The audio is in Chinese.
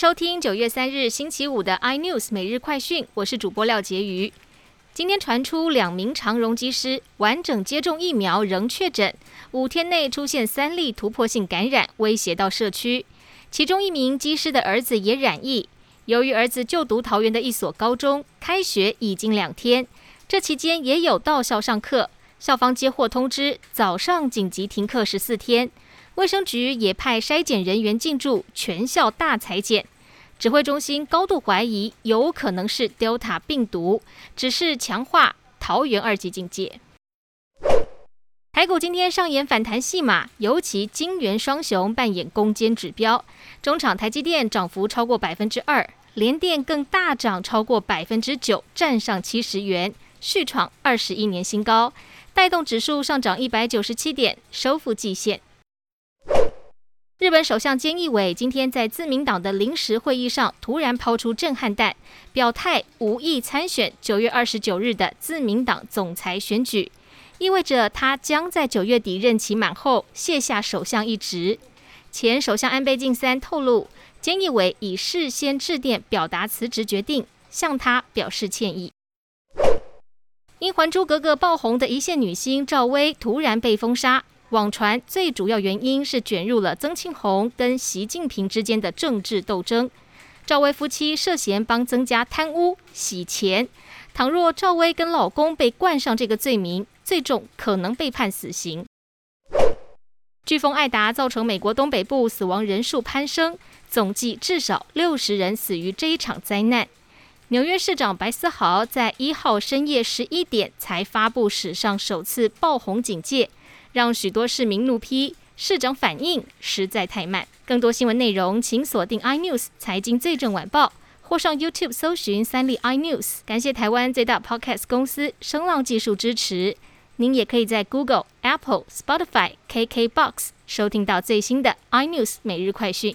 收听九月三日星期五的 iNews 每日快讯，我是主播廖杰瑜。今天传出两名长荣机师完整接种疫苗仍确诊，五天内出现三例突破性感染，威胁到社区。其中一名机师的儿子也染疫。由于儿子就读桃园的一所高中，开学已经两天，这期间也有到校上课，校方接获通知，早上紧急停课十四天。卫生局也派筛检人员进驻全校大裁剪，指挥中心高度怀疑有可能是 Delta 病毒，只是强化桃园二级警戒。台股今天上演反弹戏码，尤其金元双雄扮演攻坚指标，中场台积电涨幅超过百分之二，联电更大涨超过百分之九，站上七十元，续创二十一年新高，带动指数上涨一百九十七点，收复季线。日本首相菅义伟今天在自民党的临时会议上突然抛出震撼弹，表态无意参选九月二十九日的自民党总裁选举，意味着他将在九月底任期满后卸下首相一职。前首相安倍晋三透露，菅义伟已事先致电表达辞职决定，向他表示歉意。因《还珠格格》爆红的一线女星赵薇突然被封杀。网传最主要原因是卷入了曾庆红跟习近平之间的政治斗争。赵薇夫妻涉嫌帮增加贪污洗钱，倘若赵薇跟老公被冠上这个罪名，最重可能被判死刑。飓风艾达造成美国东北部死亡人数攀升，总计至少六十人死于这一场灾难。纽约市长白思豪在一号深夜十一点才发布史上首次爆红警戒。让许多市民怒批市长反应实在太慢。更多新闻内容，请锁定 iNews 财经最正晚报，或上 YouTube 搜寻三立 iNews。感谢台湾最大 Podcast 公司声浪技术支持。您也可以在 Google、Apple、Spotify、KKBox 收听到最新的 iNews 每日快讯。